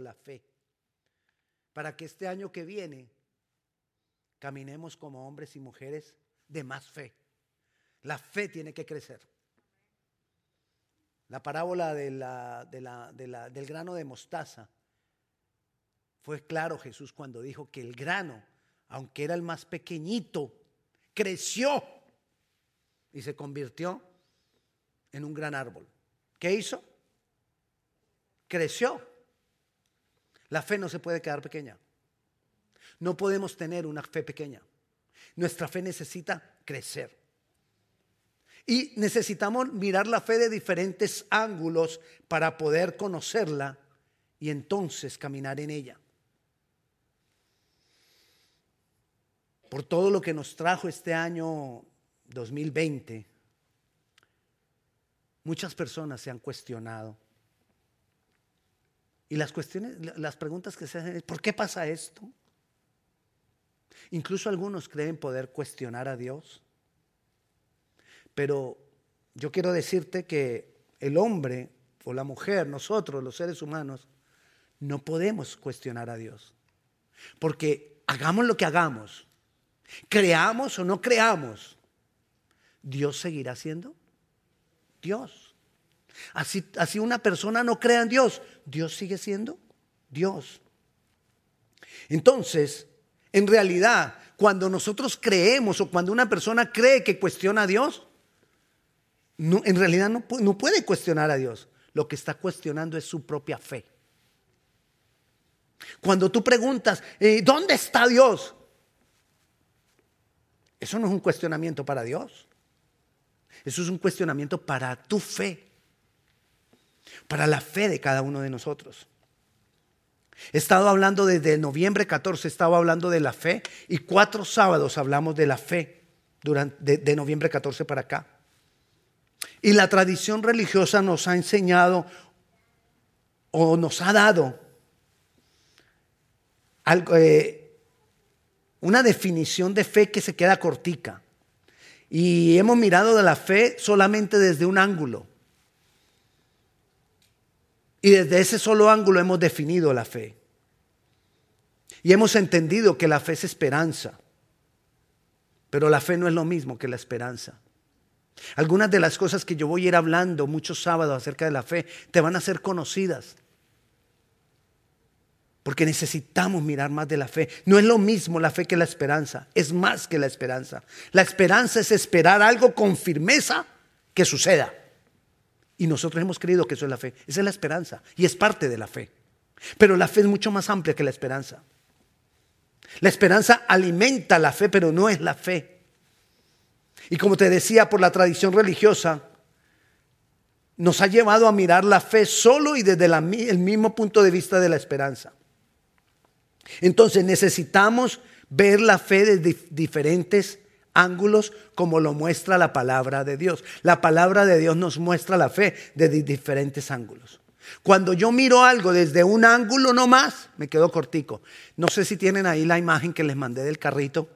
la fe para que este año que viene caminemos como hombres y mujeres de más fe. La fe tiene que crecer. La parábola de la, del grano de mostaza fue claro Jesús cuando dijo que el grano, aunque era el más pequeñito, creció y se convirtió en un gran árbol. ¿Qué hizo? Creció. La fe no se puede quedar pequeña. No podemos tener una fe pequeña. Nuestra fe necesita crecer. Y necesitamos mirar la fe de diferentes ángulos para poder conocerla y entonces caminar en ella. Por todo lo que nos trajo este año 2020, muchas personas se han cuestionado. Y las cuestiones, las preguntas que se hacen es, ¿por qué pasa esto? Incluso algunos creen poder cuestionar a Dios. Pero yo quiero decirte que el hombre o la mujer, nosotros los seres humanos, no podemos cuestionar a Dios. Porque hagamos lo que hagamos, creamos o no creamos, Dios seguirá siendo Dios. Así, así una persona no crea en Dios, Dios sigue siendo Dios. Entonces, en realidad, cuando nosotros creemos o cuando una persona cree que cuestiona a Dios, en realidad no, no, puede cuestionar a Dios. Lo que está cuestionando es su propia fe. Cuando tú preguntas, eh, ¿dónde está Dios? Eso no es un cuestionamiento para Dios. Eso es un cuestionamiento para tu fe. Para la fe de cada uno de nosotros. He estado hablando desde noviembre 14, he estado hablando de la fe y cuatro sábados hablamos de la fe durante, de, noviembre 14 para acá. Y la tradición religiosa nos ha enseñado o nos ha dado eh, una definición de fe que se queda cortica. Y hemos mirado de la fe solamente desde un ángulo. Y desde ese solo ángulo hemos definido la fe. Y hemos entendido que la fe es esperanza. Pero la fe no es lo mismo que la esperanza. Algunas de las cosas que yo voy a ir hablando muchos sábados acerca de la fe te van a ser conocidas. Porque necesitamos mirar más de la fe. No es lo mismo la fe que la esperanza. Es más que la esperanza. La esperanza es esperar algo con firmeza que suceda. Y nosotros hemos creído que eso es la fe. Esa es la esperanza y es parte de la fe. Pero la fe es mucho más amplia que la esperanza. La esperanza alimenta la fe, pero no es la fe. Y como te decía, por la tradición religiosa, nos ha llevado a mirar la fe solo y desde el mismo punto de vista de la esperanza. Entonces necesitamos ver la fe desde diferentes ángulos como lo muestra la palabra de Dios. La palabra de Dios nos muestra la fe desde diferentes ángulos. Cuando yo miro algo desde un ángulo no más, me quedo cortico. No sé si tienen ahí la imagen que les mandé del carrito.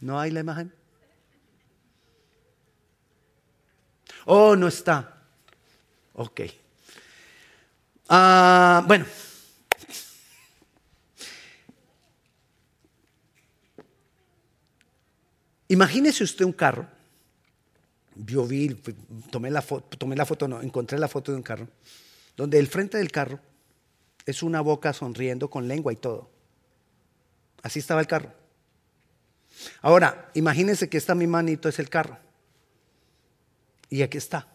¿No hay la imagen? Oh, no está. Ok. Ah, bueno, Imagínese usted un carro. Yo vi, tomé la foto, tomé la foto, no, encontré la foto de un carro, donde el frente del carro es una boca sonriendo con lengua y todo. Así estaba el carro. Ahora, imagínense que esta mi manito es el carro. Y aquí está.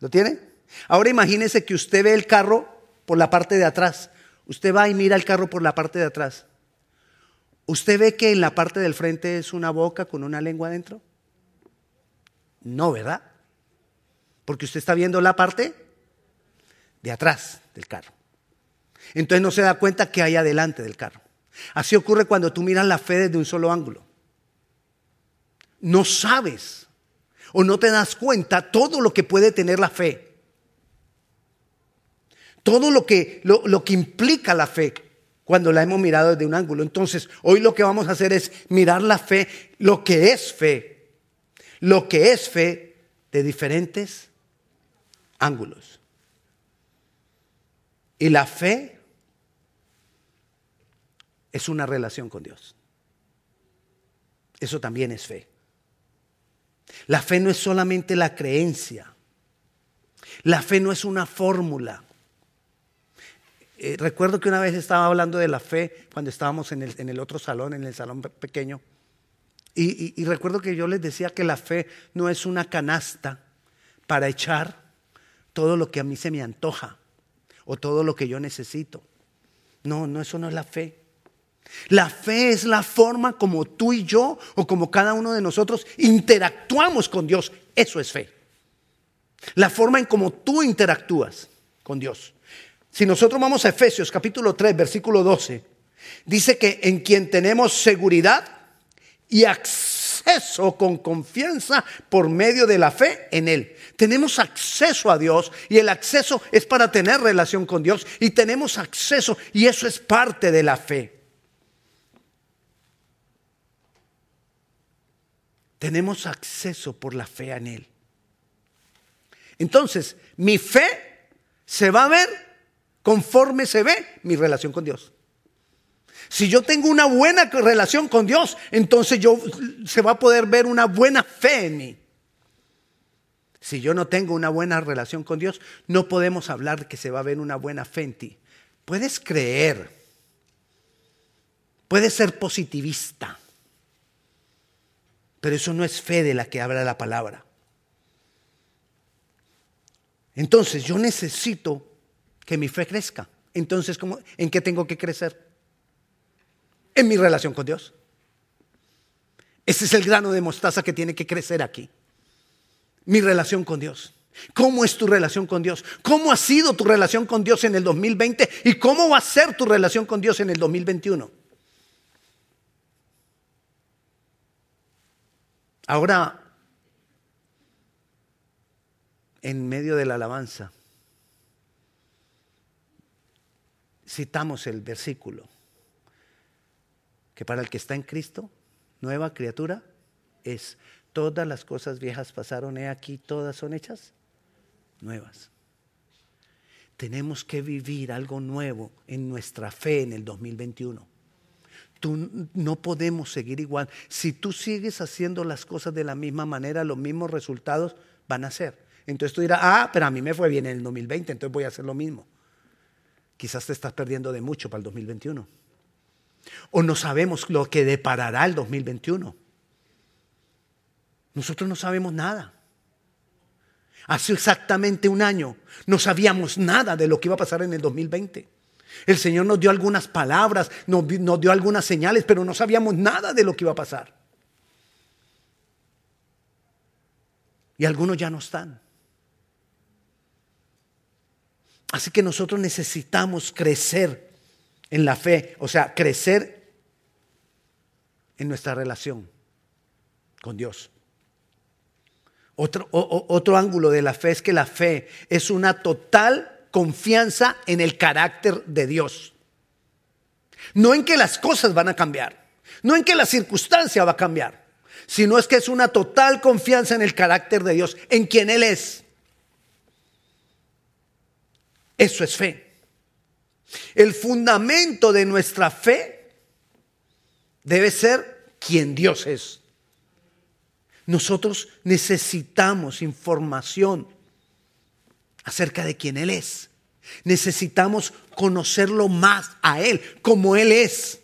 ¿Lo tiene? Ahora imagínese que usted ve el carro por la parte de atrás. Usted va y mira el carro por la parte de atrás. ¿Usted ve que en la parte del frente es una boca con una lengua adentro? No, ¿verdad? Porque usted está viendo la parte de atrás del carro. Entonces no se da cuenta que hay adelante del carro. Así ocurre cuando tú miras la fe desde un solo ángulo. No sabes o no te das cuenta todo lo que puede tener la fe. Todo lo que, lo, lo que implica la fe cuando la hemos mirado desde un ángulo. Entonces, hoy lo que vamos a hacer es mirar la fe, lo que es fe. lo que es fe de diferentes ángulos. Y la fe es una relación con Dios. Eso también es fe. La fe no es solamente la creencia. La fe no es una fórmula. Eh, recuerdo que una vez estaba hablando de la fe cuando estábamos en el, otro salón, en el salón pequeño. y recuerdo que yo les decía que la fe no es una canasta para echar todo lo que a mí se me antoja o todo lo que yo necesito. No, no, eso no es la fe. La fe es la forma como tú y yo o como cada uno de nosotros interactuamos con Dios. Eso es fe. La forma en cómo tú interactúas con Dios. Si nosotros vamos a Efesios capítulo 3, versículo 12, dice que en quien tenemos seguridad y acceso con confianza por medio de la fe en Él. Tenemos acceso a Dios y el acceso es para tener relación con Dios y tenemos acceso y eso es parte de la fe. Tenemos acceso por la fe en Él. Entonces, mi fe se va a ver conforme se ve mi relación con Dios. Si yo tengo una buena relación con Dios, entonces yo se va a poder ver una buena fe en mí. Si yo no tengo una buena relación con Dios, no podemos hablar de que se va a ver una buena fe en ti. Puedes creer, puedes ser positivista, pero eso no es fe de la que habla la palabra. Entonces yo necesito que mi fe crezca. Entonces, ¿en qué tengo que crecer? En mi relación con Dios. Ese es el grano de mostaza que tiene que crecer aquí. Mi relación con Dios. ¿Cómo es tu relación con Dios? ¿Cómo ha sido tu relación con Dios en el 2020? ¿Y cómo va a ser tu relación con Dios en el 2021? Ahora, en medio de la alabanza, citamos el versículo, que para el que está en Cristo, nueva criatura es, todas las cosas viejas pasaron, he aquí, todas son hechas nuevas. Tenemos que vivir algo nuevo en nuestra fe en el 2021. Tú, no podemos seguir igual. Si tú sigues haciendo las cosas de la misma manera, los mismos resultados van a ser. Entonces tú dirás, ah, pero a mí me fue bien en el 2020, entonces voy a hacer lo mismo. Quizás te estás perdiendo de mucho para el 2021. O no sabemos lo que deparará el 2021. Nosotros no sabemos nada. Hace exactamente un año no sabíamos nada de lo que iba a pasar en el 2020. El Señor nos dio algunas palabras, nos, dio algunas señales, pero no sabíamos nada de lo que iba a pasar. Y algunos ya no están. Así que nosotros necesitamos crecer en la fe, o sea, crecer en nuestra relación con Dios. Otro, otro ángulo de la fe es que la fe es una total confianza en el carácter de Dios. No en que las cosas van a cambiar, no en que la circunstancia va a cambiar, sino es que es una total confianza en el carácter de Dios, en quien Él es. Eso es fe. El fundamento de nuestra fe debe ser quien Dios es. Nosotros necesitamos información acerca de quién Él es. Necesitamos conocerlo más a Él, como Él es.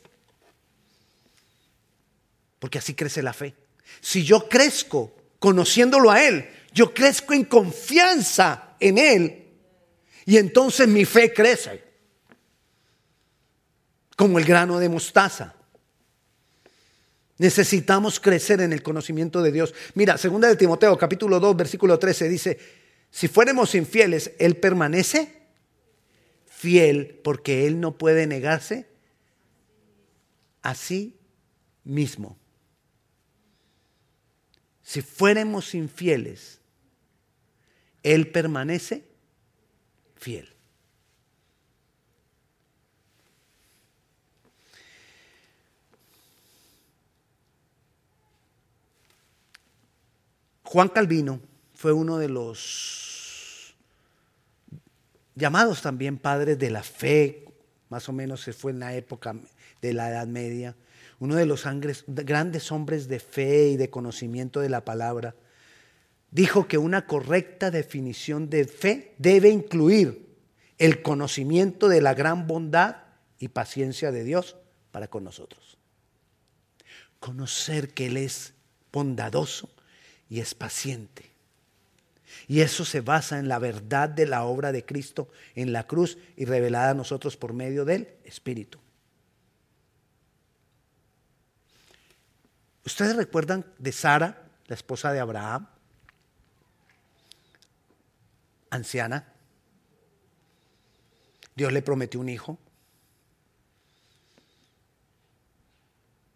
Porque así crece la fe. Si yo crezco conociéndolo a Él, yo crezco en confianza en Él y entonces mi fe crece como el grano de mostaza. Necesitamos crecer en el conocimiento de Dios. Mira, segunda de Timoteo capítulo 2 versículo 13 dice, si fuéramos infieles, Él permanece fiel porque Él no puede negarse a sí mismo. Si fuéramos infieles, Él permanece fiel. Juan Calvino fue uno de los llamados también padres de la fe, más o menos se fue en la época de la Edad Media, uno de los grandes hombres de fe y de conocimiento de la palabra, dijo que una correcta definición de fe debe incluir el conocimiento de la gran bondad y paciencia de Dios para con nosotros. Conocer que Él es bondadoso y es paciente. Y eso se basa en la verdad de la obra de Cristo en la cruz y revelada a nosotros por medio del Espíritu. ¿Ustedes recuerdan de Sara, la esposa de Abraham? Anciana. Dios le prometió un hijo.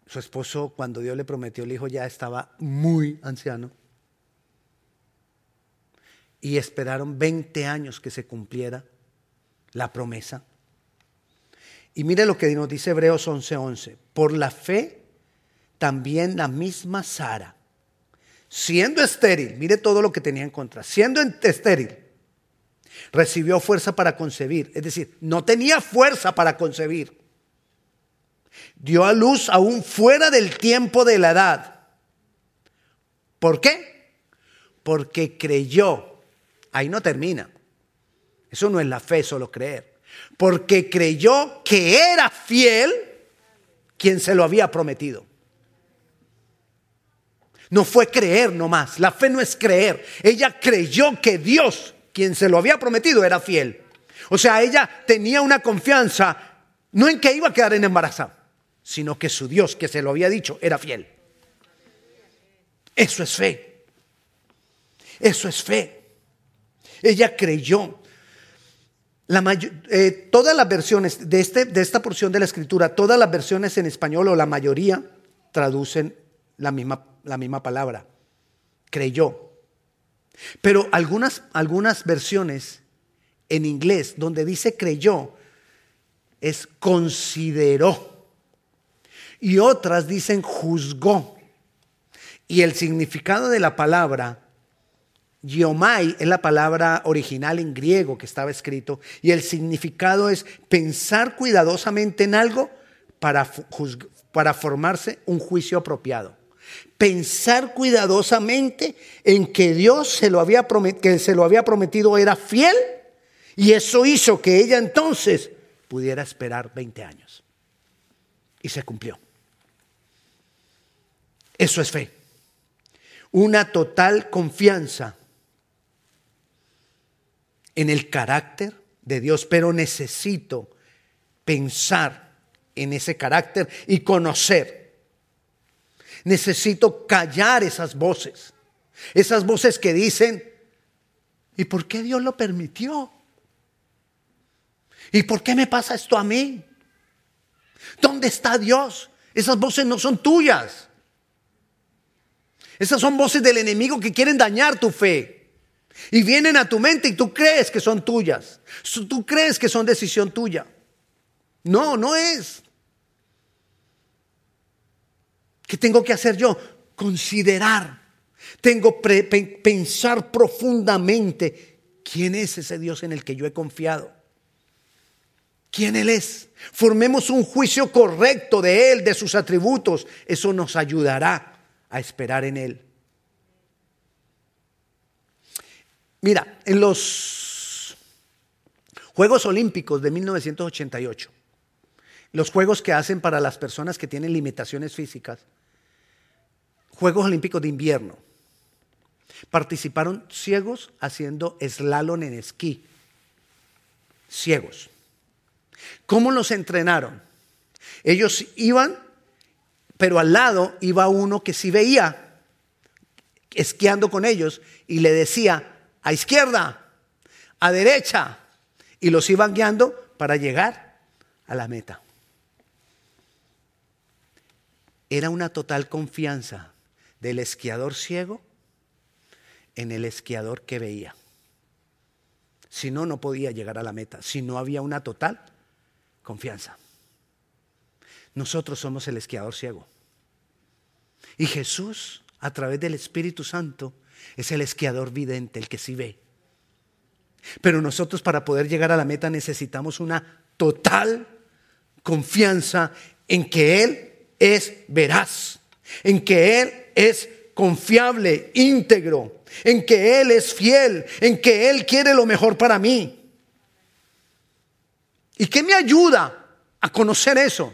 Su esposo, cuando Dios le prometió el hijo, ya estaba muy anciano. Y esperaron 20 años que se cumpliera la promesa. Y mire lo que nos dice Hebreos 11:11. Por la fe, también la misma Sara, siendo estéril, mire todo lo que tenía en contra, siendo estéril, recibió fuerza para concebir. Es decir, no tenía fuerza para concebir dio a luz aún fuera del tiempo de la edad. ¿Por qué? Porque creyó. Ahí no termina. Eso no es la fe, solo creer. Porque creyó que era fiel quien se lo había prometido. No fue creer nomás. La fe no es creer. Ella creyó que Dios, quien se lo había prometido, era fiel. O sea, ella tenía una confianza, no en que iba a quedar en embarazada sino que su Dios, que se lo había dicho, era fiel. Eso es fe. Eso es fe. Ella creyó. La eh, todas las versiones de, este, de esta porción de la escritura, todas las versiones en español o la mayoría traducen la misma, la misma palabra. Creyó. Pero algunas, algunas versiones en inglés donde dice creyó es consideró y otras dicen juzgó. Y el significado de la palabra Giomai es la palabra original en griego que estaba escrito y el significado es pensar cuidadosamente en algo para, para formarse un juicio apropiado. Pensar cuidadosamente en que Dios se lo, había que se lo había prometido era fiel y eso hizo que ella entonces pudiera esperar 20 años. Y se cumplió. Eso es fe. Una total confianza en el carácter de Dios, pero necesito pensar en ese carácter y conocer. Necesito callar esas voces, esas voces que dicen, ¿y por qué Dios lo permitió? ¿Y por qué me pasa esto a mí? ¿Dónde está Dios? Esas voces no son tuyas. Esas son voces del enemigo que quieren dañar tu fe. Y vienen a tu mente y tú crees que son tuyas. Tú crees que son decisión tuya. No, no es. ¿Qué tengo que hacer yo? Considerar. Tengo que pensar profundamente quién es ese Dios en el que yo he confiado. ¿Quién Él es? Formemos un juicio correcto de Él, de sus atributos. Eso nos ayudará a esperar en Él. Mira, en los Juegos Olímpicos de 1988, los juegos que hacen para las personas que tienen limitaciones físicas, Juegos Olímpicos de invierno, participaron ciegos haciendo slalom en esquí. Ciegos. ¿Cómo los entrenaron? Ellos iban pero al lado iba uno que sí veía, esquiando con ellos, y le decía, a izquierda, a derecha, y los iban guiando para llegar a la meta. Era una total confianza del esquiador ciego en el esquiador que veía. Si no, no podía llegar a la meta, si no había una total confianza. Nosotros somos el esquiador ciego. Y Jesús, a través del Espíritu Santo, Es el esquiador vidente, el que sí ve. Pero nosotros para poder llegar a la meta necesitamos una total confianza en que Él es veraz, en que Él es confiable, íntegro, en que Él es fiel, en que Él quiere lo mejor para mí. ¿Y qué me ayuda a conocer eso?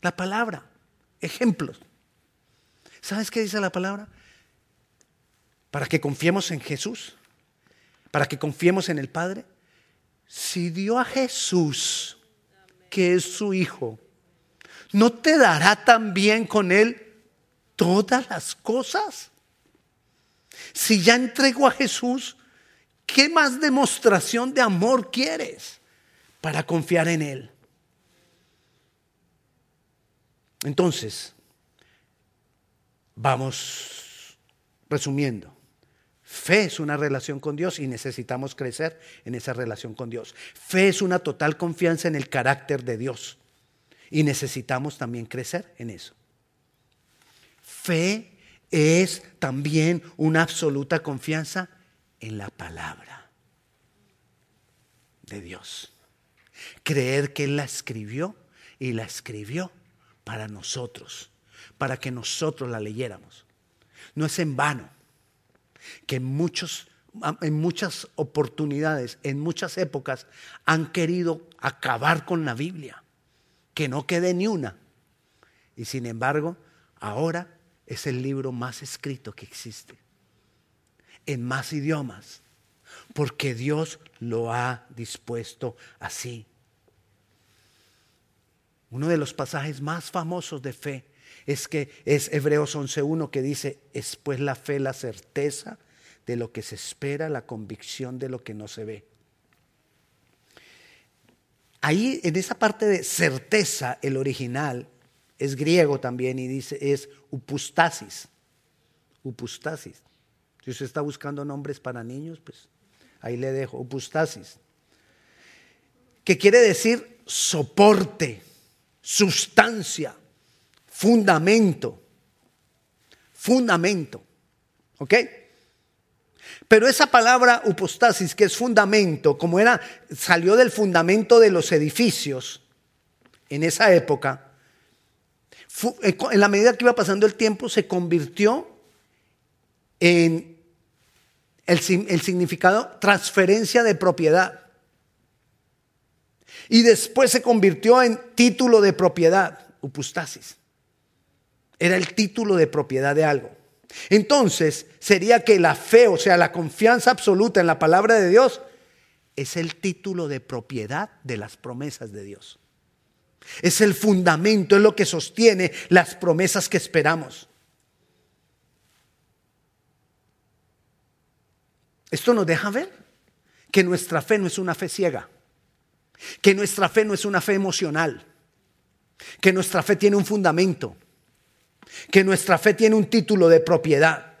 La palabra, ejemplos. ¿Sabes qué dice la palabra? Para que confiemos en Jesús, para que confiemos en el Padre. Si dio a Jesús, que es su Hijo, ¿no te dará también con Él todas las cosas? Si ya entrego a Jesús, ¿qué más demostración de amor quieres para confiar en Él? Entonces, vamos resumiendo. Fe es una relación con Dios y necesitamos crecer en esa relación con Dios. Fe es una total confianza en el carácter de Dios y necesitamos también crecer en eso. Fe es también una absoluta confianza en la palabra de Dios. Creer que Él la escribió y la escribió para nosotros, para que nosotros la leyéramos. No es en vano que muchos, en muchas oportunidades, en muchas épocas, han querido acabar con la Biblia, que no quede ni una. Y sin embargo, ahora es el libro más escrito que existe, en más idiomas, porque Dios lo ha dispuesto así. Uno de los pasajes más famosos de fe es que es Hebreos 11.1 que dice, es pues la fe la certeza de lo que se espera, la convicción de lo que no se ve. Ahí en esa parte de certeza, el original es griego también y dice es upustasis. Upustasis. Si usted está buscando nombres para niños, pues ahí le dejo upustasis. Que quiere decir soporte, sustancia, fundamento. Fundamento. ¿Ok? Pero esa palabra upostasis, que es fundamento, como era, salió del fundamento de los edificios en esa época, eh, en la medida que iba pasando el tiempo, se convirtió en el, el significado transferencia de propiedad. Y después se convirtió en título de propiedad, upustasis. Era el título de propiedad de algo. Entonces, sería que la fe, o sea, la confianza absoluta en la palabra de Dios, es el título de propiedad de las promesas de Dios. Es el fundamento, es lo que sostiene las promesas que esperamos. Esto nos deja ver que nuestra fe no es una fe ciega, que nuestra fe no es una fe emocional, que nuestra fe tiene un fundamento, que nuestra fe tiene un título de propiedad.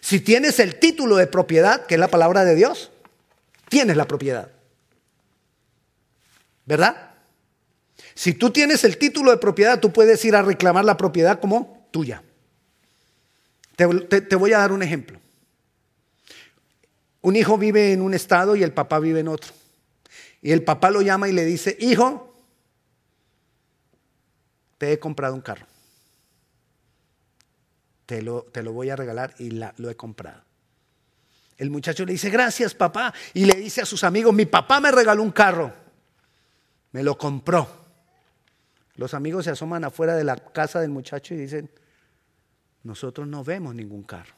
Si tienes el título de propiedad, que es la palabra de Dios, tienes la propiedad. ¿Verdad? Si tú tienes el título de propiedad, tú puedes ir a reclamar la propiedad como tuya. Te, voy a dar un ejemplo. Un hijo vive en un estado y el papá vive en otro. Y el papá lo llama y le dice, hijo, te he comprado un carro. Te lo, te lo voy a regalar y lo he comprado. El muchacho le dice, gracias papá. Y le dice a sus amigos, mi papá me regaló un carro. Me lo compró. Los amigos se asoman afuera de la casa del muchacho y dicen, nosotros no vemos ningún carro.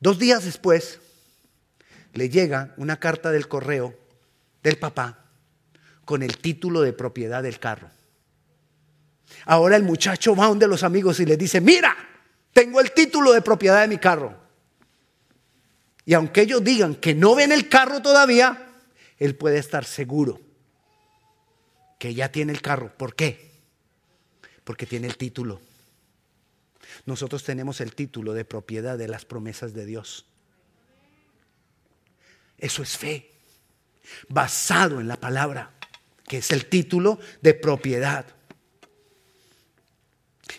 Dos días después le llega una carta del correo del papá con el título de propiedad del carro. Ahora el muchacho va a donde los amigos y les dice, mira, tengo el título de propiedad de mi carro. Y aunque ellos digan que no ven el carro todavía, él puede estar seguro que ya tiene el carro. ¿Por qué? Porque tiene el título. Nosotros tenemos el título de propiedad de las promesas de Dios. Eso es fe, basado en la palabra, que es el título de propiedad.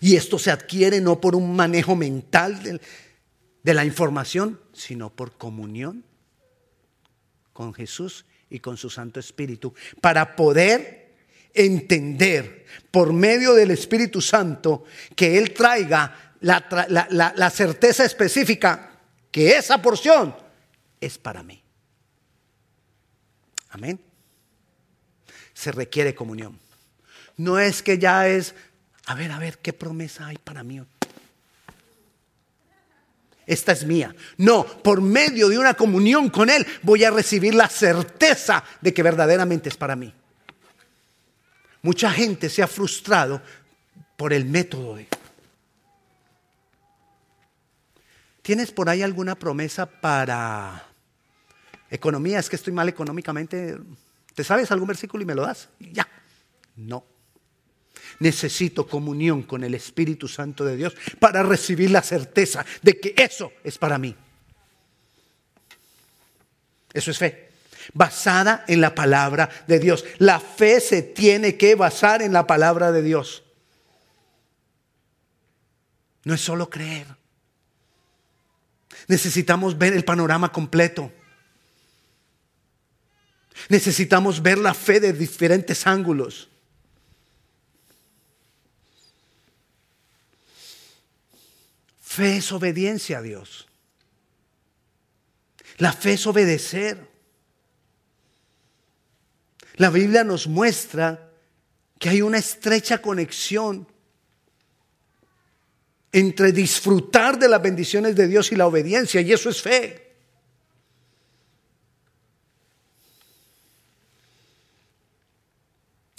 Y esto se adquiere no por un manejo mental de, la información, sino por comunión con Jesús y con su Santo Espíritu, para poder entender por medio del Espíritu Santo que Él traiga la, certeza específica que esa porción es para mí. Amén. Se requiere comunión. No es que ya es, a ver, a ver, ¿qué promesa hay para mí? Esta es mía. No, por medio de una comunión con Él voy a recibir la certeza de que verdaderamente es para mí. Mucha gente se ha frustrado por el método de... ¿Tienes por ahí alguna promesa para economía? Es que estoy mal económicamente. ¿Te sabes algún versículo y me lo das? Ya. No. Necesito comunión con el Espíritu Santo de Dios para recibir la certeza de que eso es para mí. Eso es fe. Basada en la palabra de Dios. La fe se tiene que basar en la palabra de Dios. No es solo creer. Necesitamos ver el panorama completo. Necesitamos ver la fe de diferentes ángulos. Fe es obediencia a Dios. La fe es obedecer. La Biblia nos muestra que hay una estrecha conexión entre disfrutar de las bendiciones de Dios y la obediencia, y eso es fe.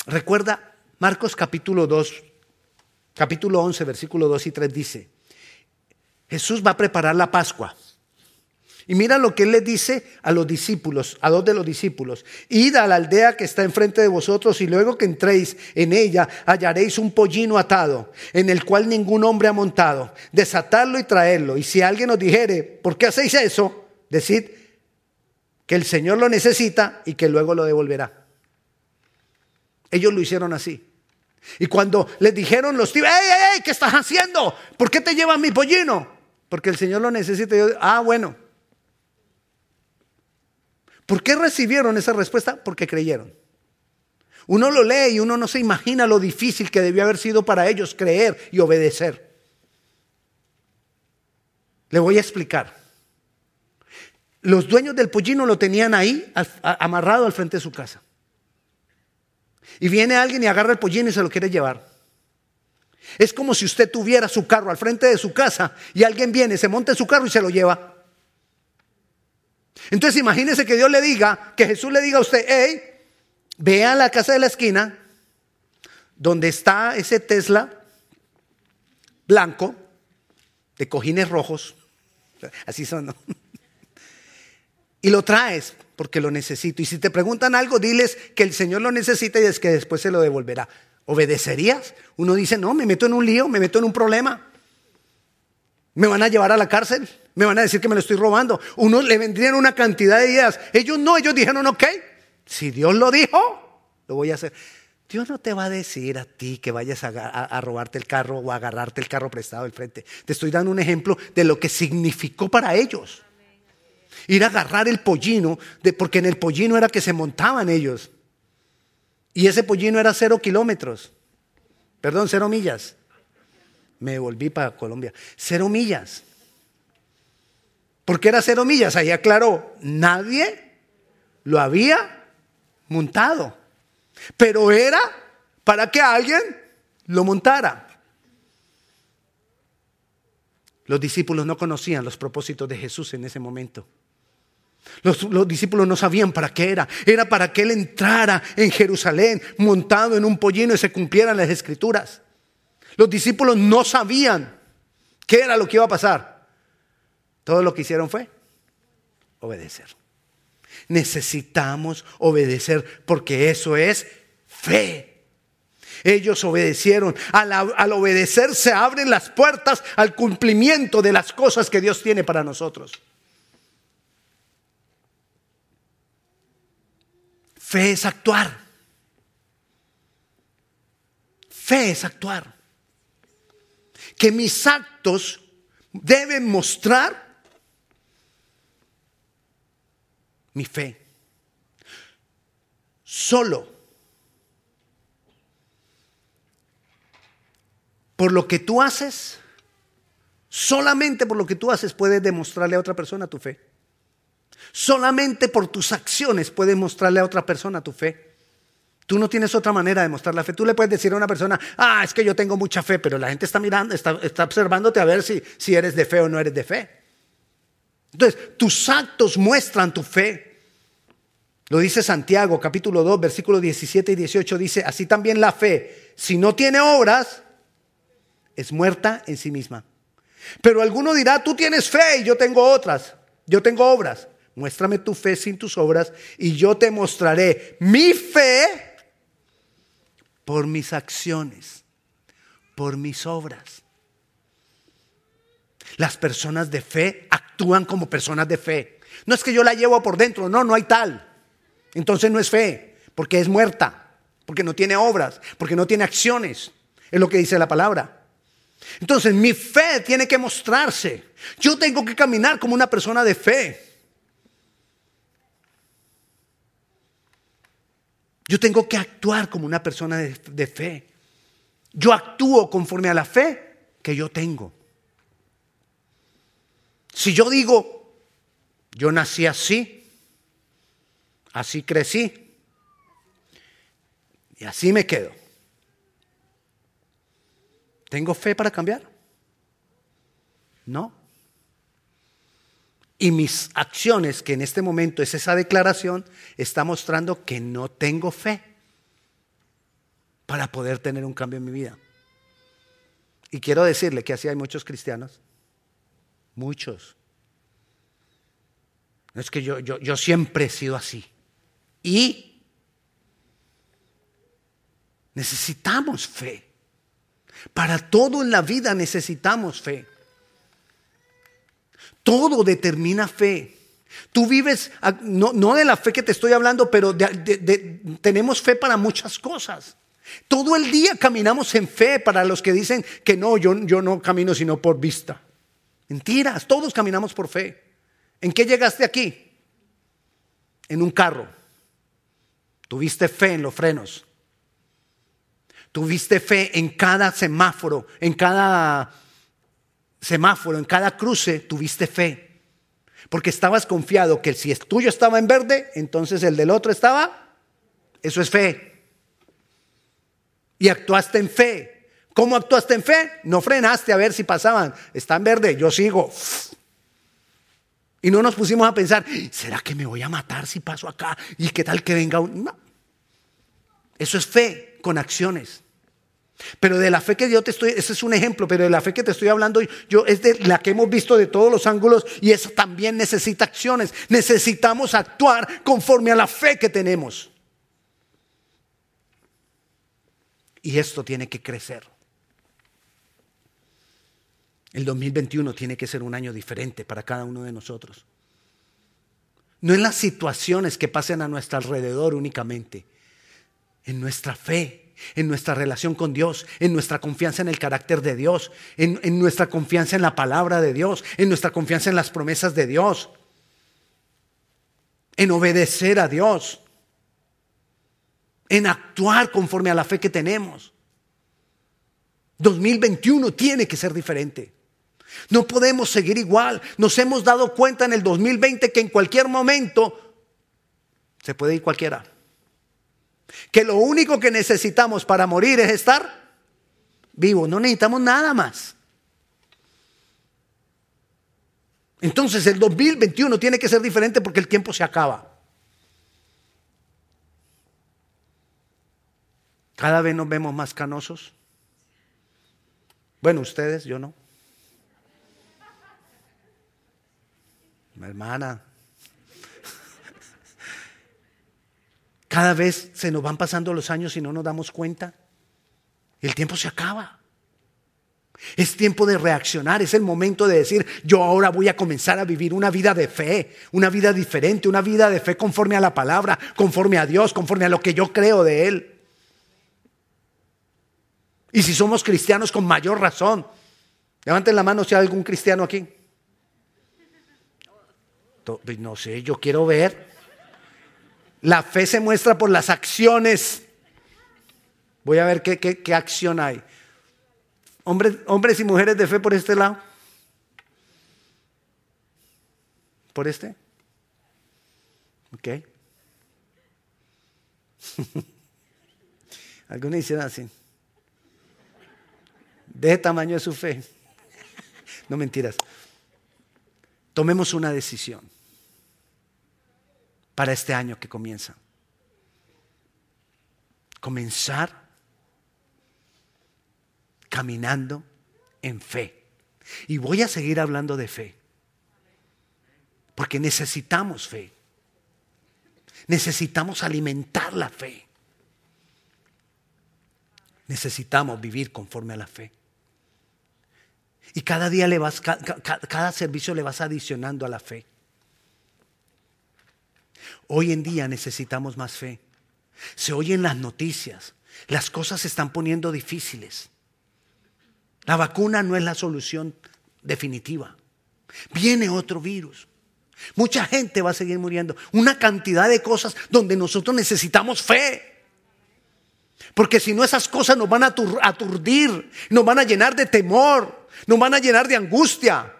Recuerda Marcos capítulo 2, capítulo 11, versículo 2 y 3 dice, Jesús va a preparar la Pascua. Y mira lo que él le dice a los discípulos, a dos de los discípulos. Id a la aldea que está enfrente de vosotros y luego que entréis en ella hallaréis un pollino atado, en el cual ningún hombre ha montado. Desatarlo y traerlo. Y si alguien os dijere, ¿por qué hacéis eso? Decid que el Señor lo necesita y que luego lo devolverá. Ellos lo hicieron así. Y cuando les dijeron los tíos. ¿Qué estás haciendo? ¿Por qué te llevan mi pollino? Porque el Señor lo necesita. ah, bueno. ¿Por qué recibieron esa respuesta? Porque creyeron. Uno lo lee y uno no se imagina lo difícil que debió haber sido para ellos creer y obedecer. Le voy a explicar. Los dueños del pollino lo tenían ahí, amarrado al frente de su casa. Y viene alguien y agarra el pollino y se lo quiere llevar. Es como si usted tuviera su carro al frente de su casa y alguien viene, se monta en su carro y se lo lleva. Entonces imagínese que Dios le diga, que Jesús le diga a usted, hey, vea a la casa de la esquina, donde está ese Tesla blanco, de cojines rojos, así son, ¿no? Y lo traes porque lo necesito. Y si te preguntan algo, diles que el Señor lo necesita y es que después se lo devolverá. ¿Obedecerías? Uno dice, no, me meto en un lío, me meto en un problema. Me van a llevar a la cárcel, me van a decir que me lo estoy robando. Uno le vendrían una cantidad de ideas. Ellos no, ellos dijeron, ok, si Dios lo dijo, lo voy a hacer. Dios no te va a decir a ti que vayas a, robarte el carro o a agarrarte el carro prestado del frente. Te estoy dando un ejemplo de lo que significó para ellos. Ir a agarrar el pollino, porque en el pollino era que se montaban ellos. Y ese pollino era cero kilómetros. Perdón, cero millas. Me volví para Colombia. Cero millas. ¿Por qué era cero millas? Ahí aclaró, nadie lo había montado. Pero era para que alguien lo montara. Los discípulos no conocían los propósitos de Jesús en ese momento. Los, discípulos no sabían para qué era. Era para que Él entrara en Jerusalén montado en un pollino y se cumplieran las escrituras. Los discípulos no sabían qué era lo que iba a pasar. Todo lo que hicieron fue obedecer. Necesitamos obedecer porque eso es fe. Ellos obedecieron. Al, obedecer se abren las puertas al cumplimiento de las cosas que Dios tiene para nosotros. Fe es actuar. Fe es actuar. que mis actos deben mostrar mi fe. Solo por lo que tú haces, solamente por lo que tú haces puedes demostrarle a otra persona tu fe. Solamente por tus acciones puedes mostrarle a otra persona tu fe. Tú no tienes otra manera de mostrar la fe. Tú le puedes decir a una persona, ah, es que yo tengo mucha fe, pero la gente está mirando, está, observándote a ver si, si eres de fe o no eres de fe. Entonces, tus actos muestran tu fe. Lo dice Santiago, capítulo 2, versículos 17 y 18, dice, así también la fe, si no tiene obras, es muerta en sí misma. Pero alguno dirá, tú tienes fe y yo tengo otras, yo tengo obras. Muéstrame tu fe sin tus obras y yo te mostraré mi fe por mis acciones, por mis obras. Las personas de fe actúan como personas de fe. No es que yo la llevo por dentro, no, no hay tal. Entonces no es fe, porque es muerta, porque no tiene obras, porque no tiene acciones. Es lo que dice la palabra. Entonces mi fe tiene que mostrarse. Yo tengo que caminar como una persona de fe. Yo tengo que actuar como una persona de, fe. Yo actúo conforme a la fe que yo tengo. Si yo digo, yo nací así, así crecí, y así me quedo. ¿Tengo fe para cambiar? No. Y mis acciones, que en este momento es esa declaración, está mostrando que no tengo fe para poder tener un cambio en mi vida. Y quiero decirle que así hay muchos cristianos, muchos. Es que yo, yo, yo siempre he sido así. Y necesitamos fe. Para todo en la vida necesitamos fe. Todo determina fe. Tú vives, no, de la fe que te estoy hablando, pero tenemos fe para muchas cosas. Todo el día caminamos en fe para los que dicen que no, yo, yo no camino sino por vista. Mentiras, todos caminamos por fe. ¿En qué llegaste aquí? En un carro. Tuviste fe en los frenos. Tuviste fe en cada semáforo, en cada semáforo, en cada cruce, tuviste fe. Porque estabas confiado que si el tuyo estaba en verde, entonces el del otro estaba. Eso es fe. Y actuaste en fe. ¿Cómo actuaste en fe? No frenaste a ver si pasaban. Está en verde, yo sigo. Y no nos pusimos a pensar, ¿será que me voy a matar si paso acá? ¿Y qué tal que venga un... No. Eso es fe con acciones. Pero de la fe que yo te estoy, ese es un ejemplo, pero de la fe que te estoy hablando yo es de la que hemos visto de todos los ángulos y eso también necesita acciones. Necesitamos actuar conforme a la fe que tenemos. Y esto tiene que crecer. El 2021 tiene que ser un año diferente para cada uno de nosotros. No en las situaciones que pasen a nuestro alrededor únicamente, en nuestra fe en nuestra relación con Dios, en nuestra confianza en el carácter de Dios, en, en, nuestra confianza en la palabra de Dios, en nuestra confianza en las promesas de Dios, en obedecer a Dios, en actuar conforme a la fe que tenemos. 2021 tiene que ser diferente. No podemos seguir igual. Nos hemos dado cuenta en el 2020 que en cualquier momento se puede ir cualquiera que lo único que necesitamos para morir es estar vivos, no necesitamos nada más. Entonces el 2021 tiene que ser diferente porque el tiempo se acaba. Cada vez nos vemos más canosos. Bueno, ustedes, yo no. Mi hermana, Cada vez se nos van pasando los años y no nos damos cuenta. El tiempo se acaba. Es tiempo de reaccionar, es el momento de decir, yo ahora voy a comenzar a vivir una vida de fe, una vida diferente, una vida de fe conforme a la palabra, conforme a Dios, conforme a lo que yo creo de Él. Y si somos cristianos con mayor razón, Levanten la mano si hay algún cristiano aquí. No sé, yo quiero ver. La fe se muestra por las acciones. Voy a ver qué, qué, acción hay. Hombres, hombres y mujeres de fe por este lado. ¿Por este? Ok. Algunos hicieron así. De tamaño de su fe. no mentiras. Tomemos una decisión para este año que comienza. Comenzar caminando en fe. Y voy a seguir hablando de fe. Porque necesitamos fe. Necesitamos alimentar la fe. Necesitamos vivir conforme a la fe. Y cada día le vas, cada, servicio le vas adicionando a la fe. Hoy en día necesitamos más fe. Se oyen las noticias. Las cosas se están poniendo difíciles. La vacuna no es la solución definitiva. Viene otro virus. Mucha gente va a seguir muriendo. Una cantidad de cosas donde nosotros necesitamos fe. Porque si no esas cosas nos van a aturdir, nos van a llenar de temor, nos van a llenar de angustia.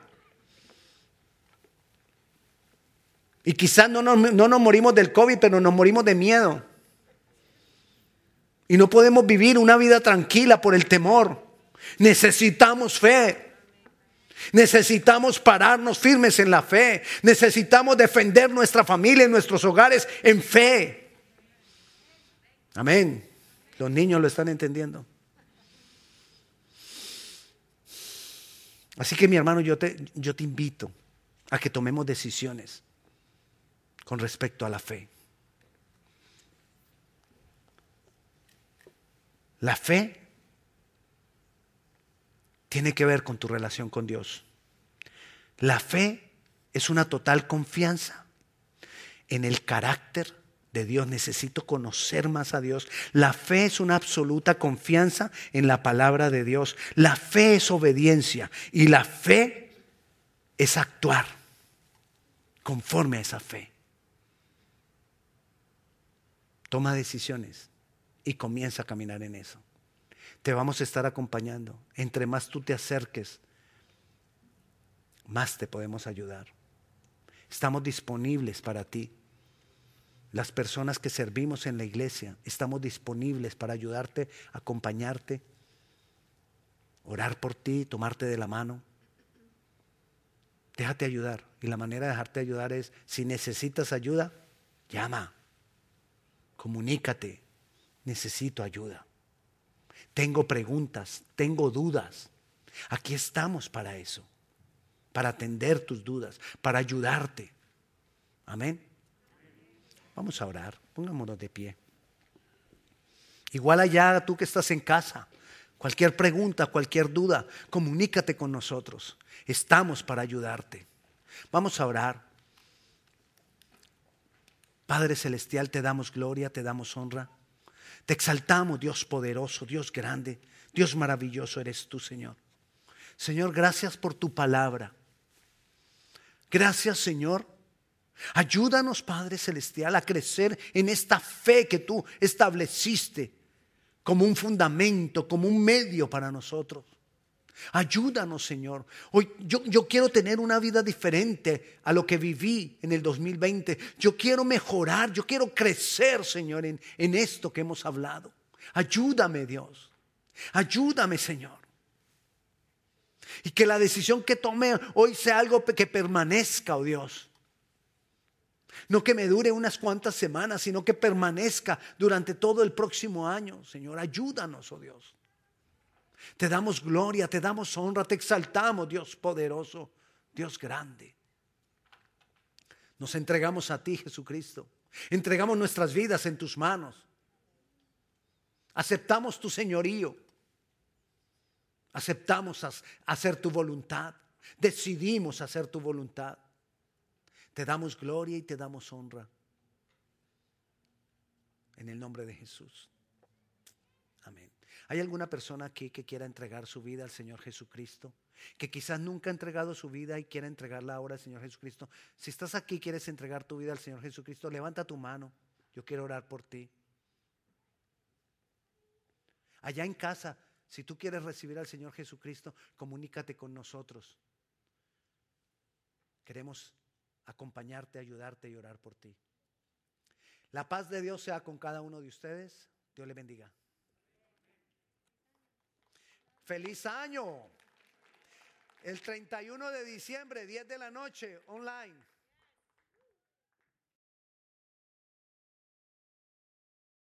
Y quizás no nos, no nos morimos del COVID, pero nos morimos de miedo. Y no podemos vivir una vida tranquila por el temor. Necesitamos fe. Necesitamos pararnos firmes en la fe. Necesitamos defender nuestra familia y nuestros hogares en fe. Amén. Los niños lo están entendiendo. Así que mi hermano, yo te, yo te invito a que tomemos decisiones con respecto a la fe. La fe tiene que ver con tu relación con Dios. La fe es una total confianza en el carácter de Dios. Necesito conocer más a Dios. La fe es una absoluta confianza en la palabra de Dios. La fe es obediencia y la fe es actuar conforme a esa fe. Toma decisiones y comienza a caminar en eso te vamos a estar acompañando. Entre más tú te acerques, más te podemos ayudar. Estamos disponibles para ti. Las personas que servimos en la iglesia, estamos disponibles para ayudarte, acompañarte, orar por ti, tomarte de la mano. Déjate ayudar. Y la manera de dejarte ayudar es, si necesitas ayuda, llama, comunícate, necesito ayuda tengo preguntas, tengo dudas. Aquí estamos para eso, para atender tus dudas, para ayudarte. Amén. Vamos a orar, pongámonos de pie. Igual allá tú que estás en casa, cualquier pregunta, cualquier duda, comunícate con nosotros. Estamos para ayudarte. Vamos a orar. Padre Celestial, te damos gloria, te damos honra. Te exaltamos, Dios poderoso, Dios grande, Dios maravilloso eres tú, Señor. Señor, gracias por tu palabra. Gracias, Señor. Ayúdanos, Padre Celestial, a crecer en esta fe que tú estableciste como un fundamento, como un medio para nosotros. Ayúdanos, Señor. Hoy yo, yo, quiero tener una vida diferente a lo que viví en el 2020. Yo quiero mejorar, yo quiero crecer, Señor, en, en esto que hemos hablado. Ayúdame, Dios. Ayúdame, Señor. Y que la decisión que tome hoy sea algo que permanezca, oh Dios. No que me dure unas cuantas semanas, sino que permanezca durante todo el próximo año. Señor, ayúdanos, oh Dios. Te damos gloria, te damos honra, te exaltamos, Dios poderoso, Dios grande. Nos entregamos a ti, Jesucristo. Entregamos nuestras vidas en tus manos. Aceptamos tu señorío. Aceptamos hacer tu voluntad. Decidimos hacer tu voluntad. Te damos gloria y te damos honra. En el nombre de Jesús. Amén. ¿Hay alguna persona aquí que quiera entregar su vida al Señor Jesucristo? que quizás nunca ha entregado su vida y quiere entregarla ahora al Señor Jesucristo. Si estás aquí y quieres entregar tu vida al Señor Jesucristo, levanta tu mano. Yo quiero orar por ti. Allá en casa, si tú quieres recibir al Señor Jesucristo, comunícate con nosotros. Queremos acompañarte, ayudarte y orar por ti. La paz de Dios sea con cada uno de ustedes. Dios le bendiga. Feliz año. El 31 de diciembre, 10 de la noche, online.